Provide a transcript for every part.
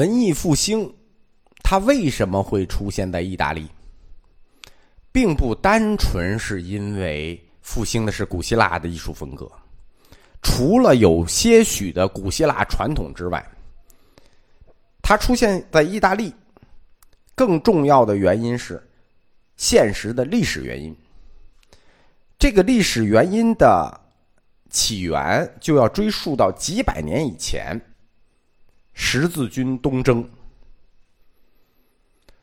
文艺复兴，它为什么会出现在意大利？并不单纯是因为复兴的是古希腊的艺术风格，除了有些许的古希腊传统之外，它出现在意大利，更重要的原因是现实的历史原因。这个历史原因的起源就要追溯到几百年以前，十字军东征。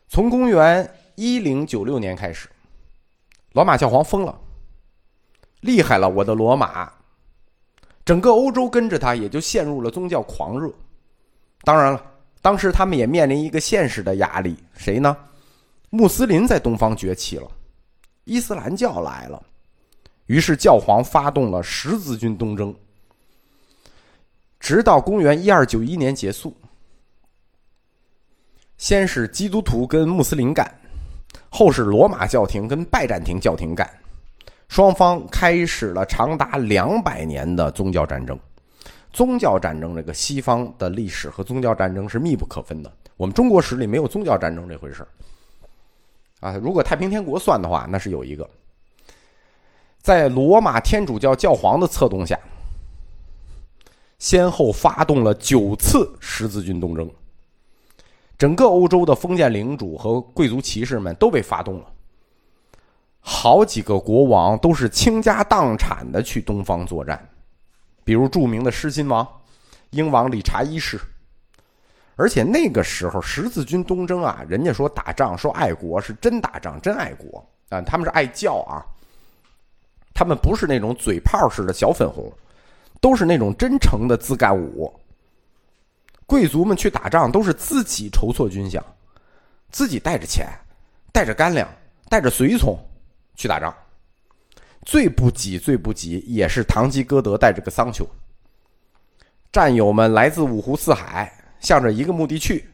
从公元一零九六年开始，罗马教皇疯了，厉害了，我的罗马！整个欧洲跟着他，也就陷入了宗教狂热。当然了，当时他们也面临一个现实的压力，谁呢？穆斯林在东方崛起了，伊斯兰教来了。于是教皇发动了十字军东征，直到公元一二九一年结束。先是基督徒跟穆斯林干，后是罗马教廷跟拜占庭教廷干，双方开始了长达两百年的宗教战争。宗教战争这个西方的历史和宗教战争是密不可分的。我们中国史里没有宗教战争这回事啊，如果太平天国算的话，那是有一个。在罗马天主教教皇的策动下，先后发动了九次十字军东征。整个欧洲的封建领主和贵族骑士们都被发动了，好几个国王都是倾家荡产的去东方作战，比如著名的狮心王、英王理查一世。而且那个时候十字军东征啊，人家说打仗说爱国是真打仗真爱国啊，他们是爱教啊。他们不是那种嘴炮式的小粉红，都是那种真诚的自干五。贵族们去打仗都是自己筹措军饷，自己带着钱，带着干粮，带着随从去打仗。最不济，最不济也是堂吉诃德带着个桑丘。战友们来自五湖四海，向着一个目的去，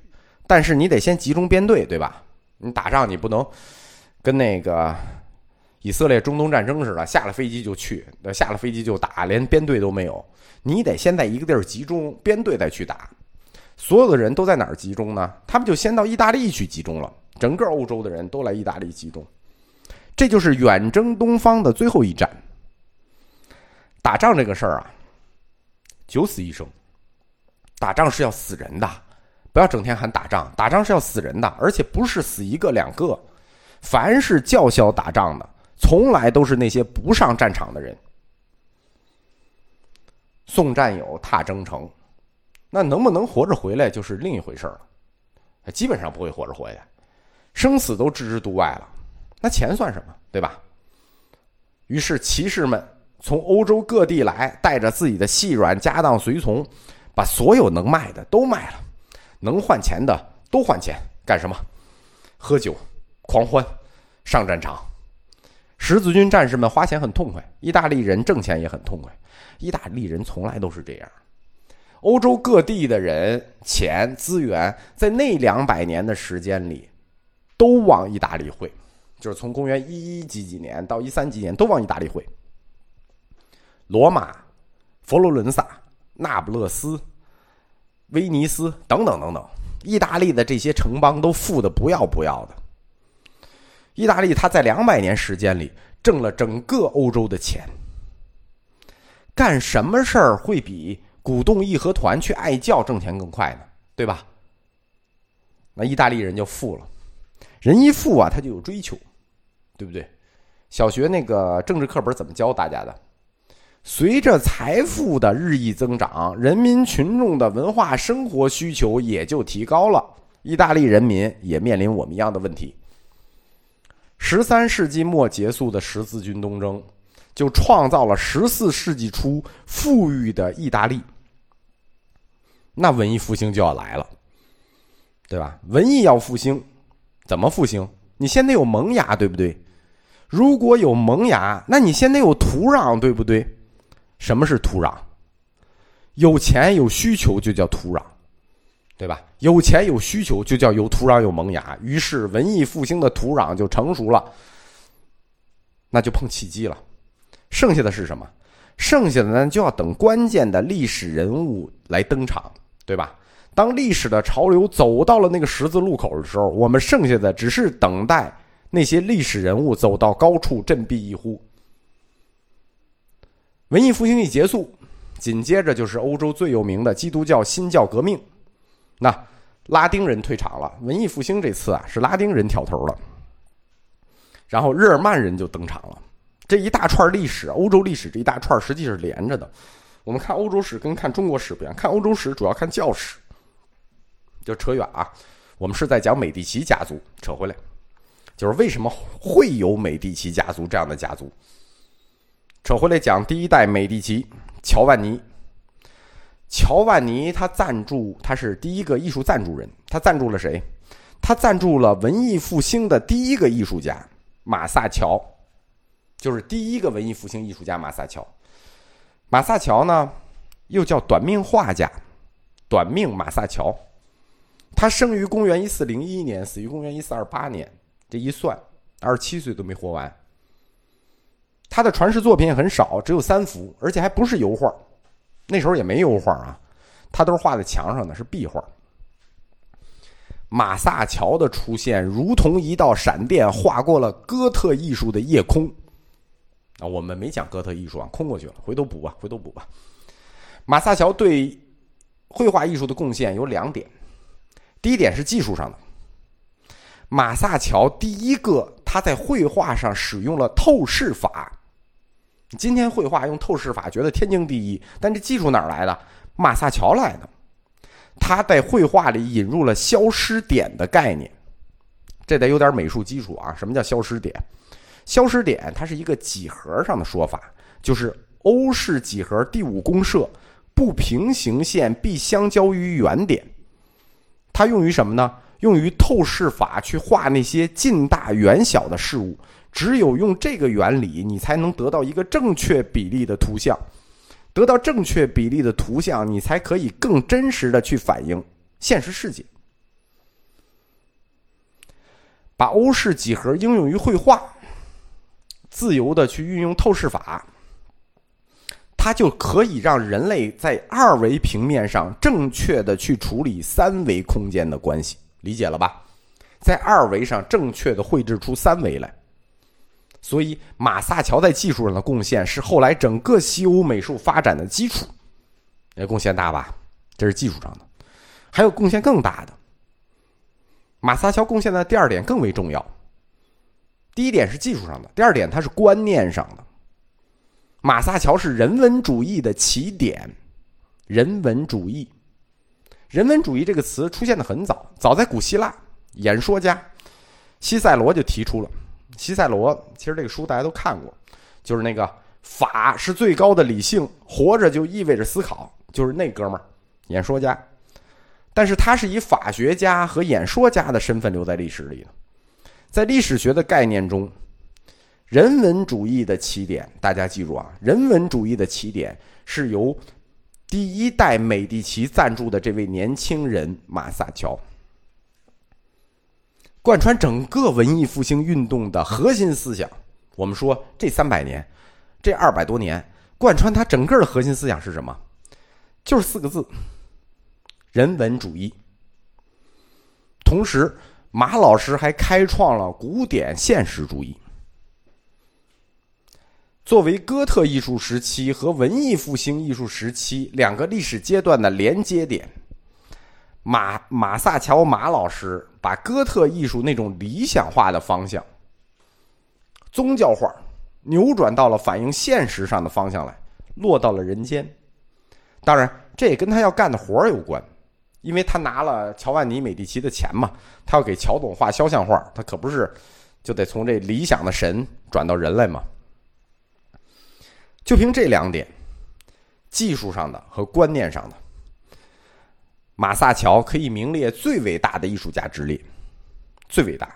但是你得先集中编队，对吧？你打仗你不能跟那个。以色列中东战争似的，下了飞机就去，下了飞机就打，连编队都没有。你得先在一个地儿集中编队，再去打。所有的人都在哪儿集中呢？他们就先到意大利去集中了。整个欧洲的人都来意大利集中，这就是远征东方的最后一战。打仗这个事儿啊，九死一生。打仗是要死人的，不要整天喊打仗，打仗是要死人的，而且不是死一个两个，凡是叫嚣打仗的。从来都是那些不上战场的人。送战友踏征程，那能不能活着回来就是另一回事了。基本上不会活着回来，生死都置之度外了。那钱算什么，对吧？于是骑士们从欧洲各地来，带着自己的细软家当随从，把所有能卖的都卖了，能换钱的都换钱，干什么？喝酒，狂欢，上战场。十字军战士们花钱很痛快，意大利人挣钱也很痛快。意大利人从来都是这样。欧洲各地的人钱资源在那两百年的时间里，都往意大利汇，就是从公元一一几几年到一三几年都往意大利汇。罗马、佛罗伦萨、那不勒斯、威尼斯等等等等，意大利的这些城邦都富的不要不要的。意大利，他在两百年时间里挣了整个欧洲的钱。干什么事儿会比鼓动义和团去爱教挣钱更快呢？对吧？那意大利人就富了，人一富啊，他就有追求，对不对？小学那个政治课本怎么教大家的？随着财富的日益增长，人民群众的文化生活需求也就提高了。意大利人民也面临我们一样的问题。十三世纪末结束的十字军东征，就创造了十四世纪初富裕的意大利。那文艺复兴就要来了，对吧？文艺要复兴，怎么复兴？你先得有萌芽，对不对？如果有萌芽，那你先得有土壤，对不对？什么是土壤？有钱有需求就叫土壤。对吧？有钱有需求，就叫有土壤有萌芽。于是文艺复兴的土壤就成熟了，那就碰契机了。剩下的是什么？剩下的呢，就要等关键的历史人物来登场，对吧？当历史的潮流走到了那个十字路口的时候，我们剩下的只是等待那些历史人物走到高处振臂一呼。文艺复兴一结束，紧接着就是欧洲最有名的基督教新教革命。那拉丁人退场了，文艺复兴这次啊是拉丁人挑头了，然后日耳曼人就登场了。这一大串历史，欧洲历史这一大串实际是连着的。我们看欧洲史跟看中国史不一样，看欧洲史主要看教史。就扯远啊，我们是在讲美第奇家族。扯回来，就是为什么会有美第奇家族这样的家族？扯回来讲第一代美第奇，乔万尼。乔万尼他赞助，他是第一个艺术赞助人。他赞助了谁？他赞助了文艺复兴的第一个艺术家马萨乔，就是第一个文艺复兴艺术家马萨乔。马萨乔呢，又叫短命画家，短命马萨乔。他生于公元一四零一年，死于公元一四二八年。这一算，二十七岁都没活完。他的传世作品也很少，只有三幅，而且还不是油画。那时候也没油画啊，他都是画在墙上的，是壁画。马萨乔的出现如同一道闪电，划过了哥特艺术的夜空。啊，我们没讲哥特艺术啊，空过去了，回头补吧，回头补吧。马萨乔对绘画艺术的贡献有两点。第一点是技术上的，马萨乔第一个他在绘画上使用了透视法。今天绘画用透视法觉得天经地义，但这技术哪儿来的？马萨乔来的，他在绘画里引入了消失点的概念，这得有点美术基础啊。什么叫消失点？消失点它是一个几何上的说法，就是欧式几何第五公设，不平行线必相交于原点。它用于什么呢？用于透视法去画那些近大远小的事物。只有用这个原理，你才能得到一个正确比例的图像。得到正确比例的图像，你才可以更真实的去反映现实世界。把欧式几何应用于绘画，自由的去运用透视法。它就可以让人类在二维平面上正确的去处理三维空间的关系，理解了吧？在二维上正确的绘制出三维来。所以马萨乔在技术上的贡献是后来整个西欧美术发展的基础，也贡献大吧？这是技术上的，还有贡献更大的。马萨乔贡献的第二点更为重要。第一点是技术上的，第二点它是观念上的。马萨乔是人文主义的起点，人文主义，人文主义这个词出现的很早，早在古希腊，演说家西塞罗就提出了。西塞罗其实这个书大家都看过，就是那个法是最高的理性，活着就意味着思考，就是那哥们儿，演说家。但是他是以法学家和演说家的身份留在历史里的，在历史学的概念中。人文主义的起点，大家记住啊！人文主义的起点是由第一代美第奇赞助的这位年轻人马萨乔，贯穿整个文艺复兴运动的核心思想。我们说这三百年，这二百多年，贯穿他整个的核心思想是什么？就是四个字：人文主义。同时，马老师还开创了古典现实主义。作为哥特艺术时期和文艺复兴艺术时期两个历史阶段的连接点，马马萨乔马老师把哥特艺术那种理想化的方向，宗教画，扭转到了反映现实上的方向来，落到了人间。当然，这也跟他要干的活儿有关，因为他拿了乔万尼美第奇的钱嘛，他要给乔总画肖像画，他可不是就得从这理想的神转到人类嘛。就凭这两点，技术上的和观念上的，马萨乔可以名列最伟大的艺术家之列，最伟大。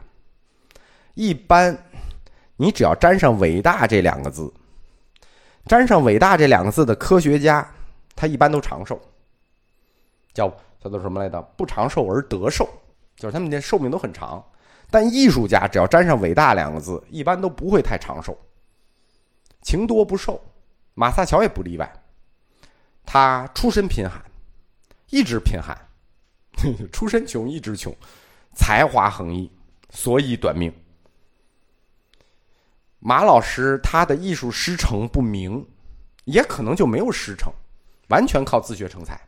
一般，你只要沾上“伟大”这两个字，沾上“伟大”这两个字的科学家，他一般都长寿，叫叫做什么来着？不长寿而得寿，就是他们的寿命都很长。但艺术家只要沾上“伟大”两个字，一般都不会太长寿，情多不寿。马萨乔也不例外，他出身贫寒，一直贫寒，出身穷，一直穷，才华横溢，所以短命。马老师他的艺术师承不明，也可能就没有师承，完全靠自学成才。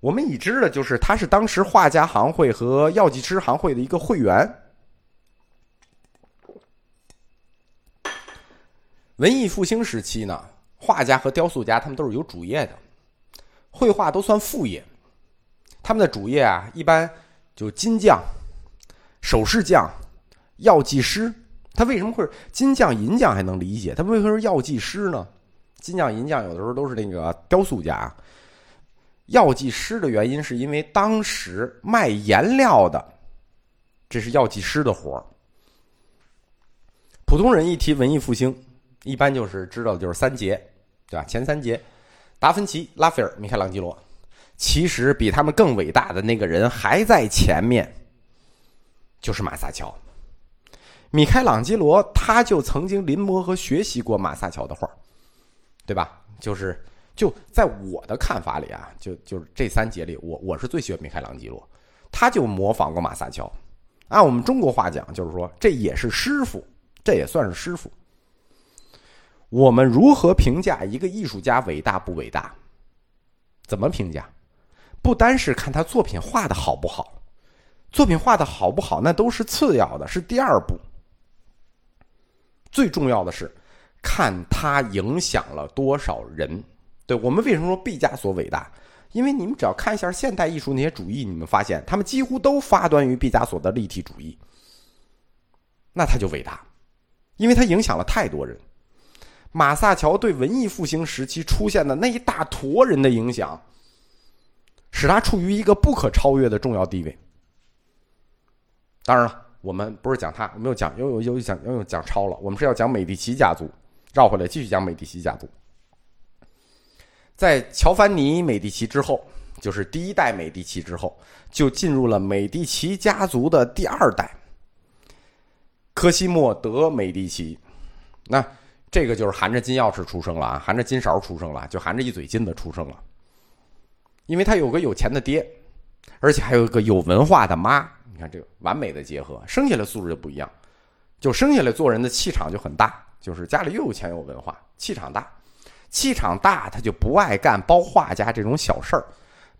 我们已知的就是他是当时画家行会和药剂师行会的一个会员。文艺复兴时期呢，画家和雕塑家他们都是有主业的，绘画都算副业。他们的主业啊，一般就金匠、首饰匠、药剂师。他为什么会金匠、银匠还能理解？他为什么是药剂师呢？金匠、银匠有的时候都是那个雕塑家，药剂师的原因是因为当时卖颜料的，这是药剂师的活儿。普通人一提文艺复兴，一般就是知道的就是三杰，对吧？前三杰：达芬奇、拉斐尔、米开朗基罗。其实比他们更伟大的那个人还在前面，就是马萨乔。米开朗基罗他就曾经临摹和学习过马萨乔的画，对吧？就是就在我的看法里啊，就就是这三节里，我我是最喜欢米开朗基罗，他就模仿过马萨乔。按我们中国话讲，就是说这也是师傅，这也算是师傅。我们如何评价一个艺术家伟大不伟大？怎么评价？不单是看他作品画的好不好，作品画的好不好那都是次要的，是第二步。最重要的是，看他影响了多少人。对我们为什么说毕加索伟大？因为你们只要看一下现代艺术那些主义，你们发现他们几乎都发端于毕加索的立体主义。那他就伟大，因为他影响了太多人。马萨乔对文艺复兴时期出现的那一大坨人的影响，使他处于一个不可超越的重要地位。当然了。我们不是讲他，我们又讲又又又讲又又讲超了。我们是要讲美第奇家族，绕回来继续讲美第奇家族。在乔凡尼·美第奇之后，就是第一代美第奇之后，就进入了美第奇家族的第二代——科西莫·德·美第奇。那这个就是含着金钥匙出生了啊，含着金勺出生了，就含着一嘴金的出生了。因为他有个有钱的爹，而且还有一个有文化的妈。你看这个完美的结合，生下来素质就不一样，就生下来做人的气场就很大，就是家里又有钱又有文化，气场大，气场大他就不爱干包画家这种小事儿，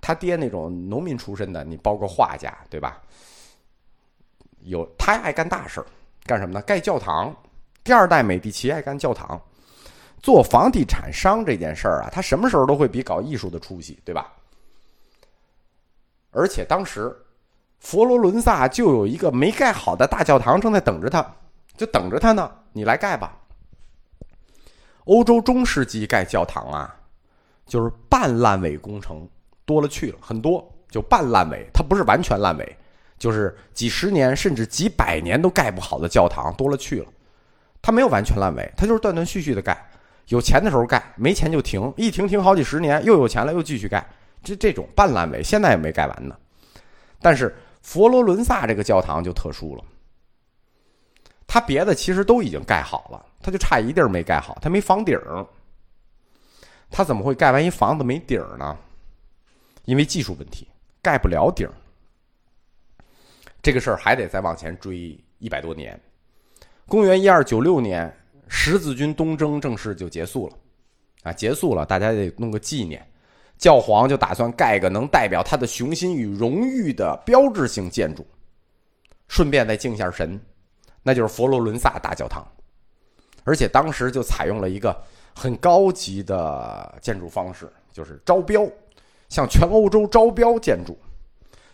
他爹那种农民出身的，你包个画家对吧？有他爱干大事儿，干什么呢？盖教堂。第二代美第奇爱干教堂，做房地产商这件事儿啊，他什么时候都会比搞艺术的出息，对吧？而且当时。佛罗伦萨就有一个没盖好的大教堂，正在等着他，就等着他呢。你来盖吧。欧洲中世纪盖教堂啊，就是半烂尾工程多了去了，很多就半烂尾，它不是完全烂尾，就是几十年甚至几百年都盖不好的教堂多了去了。它没有完全烂尾，它就是断断续续的盖，有钱的时候盖，没钱就停，一停停好几十年，又有钱了又继续盖，这这种半烂尾，现在也没盖完呢。但是。佛罗伦萨这个教堂就特殊了，它别的其实都已经盖好了，它就差一地儿没盖好，它没房顶儿。它怎么会盖完一房子没顶儿呢？因为技术问题，盖不了顶儿。这个事儿还得再往前追一百多年，公元一二九六年，十字军东征正式就结束了，啊，结束了，大家得弄个纪念。教皇就打算盖个能代表他的雄心与荣誉的标志性建筑，顺便再敬下神，那就是佛罗伦萨大教堂。而且当时就采用了一个很高级的建筑方式，就是招标，向全欧洲招标建筑。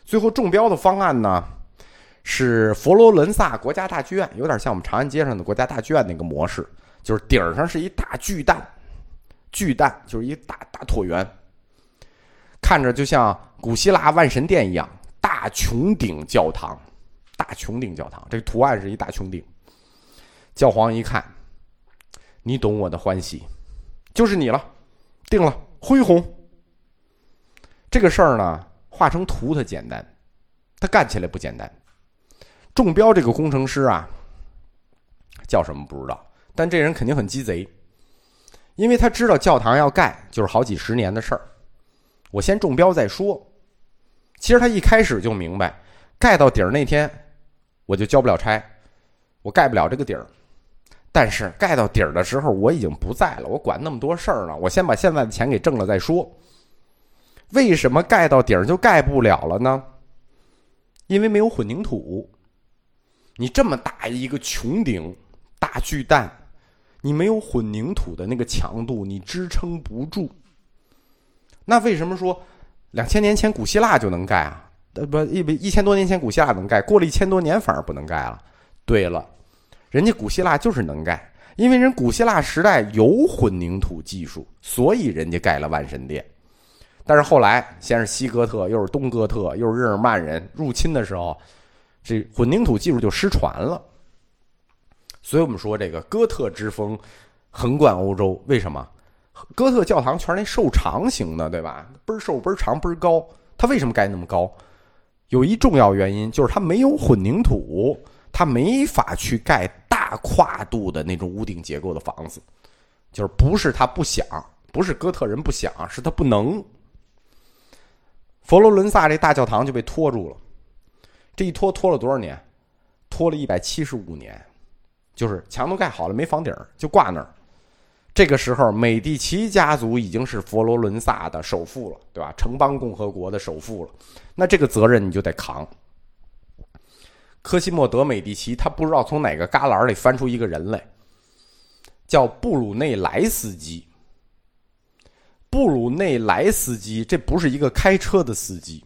最后中标的方案呢，是佛罗伦萨国家大剧院，有点像我们长安街上的国家大剧院那个模式，就是顶上是一大巨蛋，巨蛋就是一大大椭圆。看着就像古希腊万神殿一样，大穹顶教堂，大穹顶教堂，这个图案是一大穹顶。教皇一看，你懂我的欢喜，就是你了，定了，恢宏。这个事儿呢，画成图它简单，它干起来不简单。中标这个工程师啊，叫什么不知道，但这人肯定很鸡贼，因为他知道教堂要盖就是好几十年的事儿。我先中标再说，其实他一开始就明白，盖到底儿那天，我就交不了差，我盖不了这个底儿。但是盖到底儿的时候，我已经不在了，我管那么多事儿呢，我先把现在的钱给挣了再说。为什么盖到底儿就盖不了了呢？因为没有混凝土。你这么大一个穹顶、大巨蛋，你没有混凝土的那个强度，你支撑不住。那为什么说？两千年前古希腊就能盖啊？呃不一一千多年前古希腊能盖，过了一千多年反而不能盖了。对了，人家古希腊就是能盖，因为人古希腊时代有混凝土技术，所以人家盖了万神殿。但是后来先是西哥特，又是东哥特，又是日耳曼人入侵的时候，这混凝土技术就失传了。所以我们说这个哥特之风横贯欧洲，为什么？哥特教堂全是那瘦长型的，对吧？倍儿瘦、倍儿长、倍儿高。它为什么盖那么高？有一重要原因就是它没有混凝土，它没法去盖大跨度的那种屋顶结构的房子。就是不是他不想，不是哥特人不想，是他不能。佛罗伦萨这大教堂就被拖住了，这一拖拖了多少年？拖了一百七十五年，就是墙都盖好了，没房顶就挂那儿。这个时候，美第奇家族已经是佛罗伦萨的首富了，对吧？城邦共和国的首富了，那这个责任你就得扛。科西莫德·美第奇他不知道从哪个旮旯里翻出一个人来，叫布鲁内莱斯基。布鲁内莱斯基这不是一个开车的司机，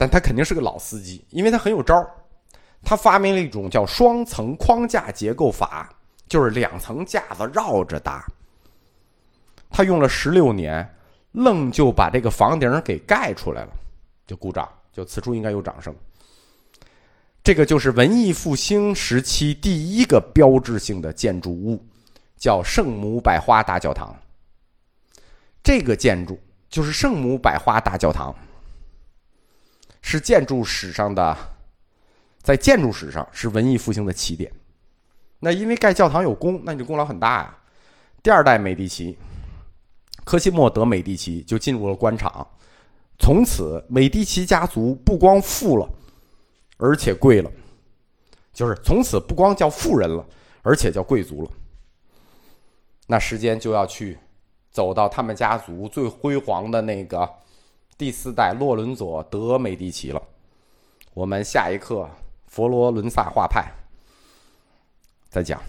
但他肯定是个老司机，因为他很有招儿他发明了一种叫双层框架结构法。就是两层架子绕着搭，他用了十六年，愣就把这个房顶给盖出来了，就鼓掌，就此处应该有掌声。这个就是文艺复兴时期第一个标志性的建筑物，叫圣母百花大教堂。这个建筑就是圣母百花大教堂，是建筑史上的，在建筑史上是文艺复兴的起点。那因为盖教堂有功，那你的功劳很大呀。第二代美第奇，科西莫德美第奇就进入了官场，从此美第奇家族不光富了，而且贵了，就是从此不光叫富人了，而且叫贵族了。那时间就要去走到他们家族最辉煌的那个第四代洛伦佐德美第奇了。我们下一课佛罗伦萨画派。再讲。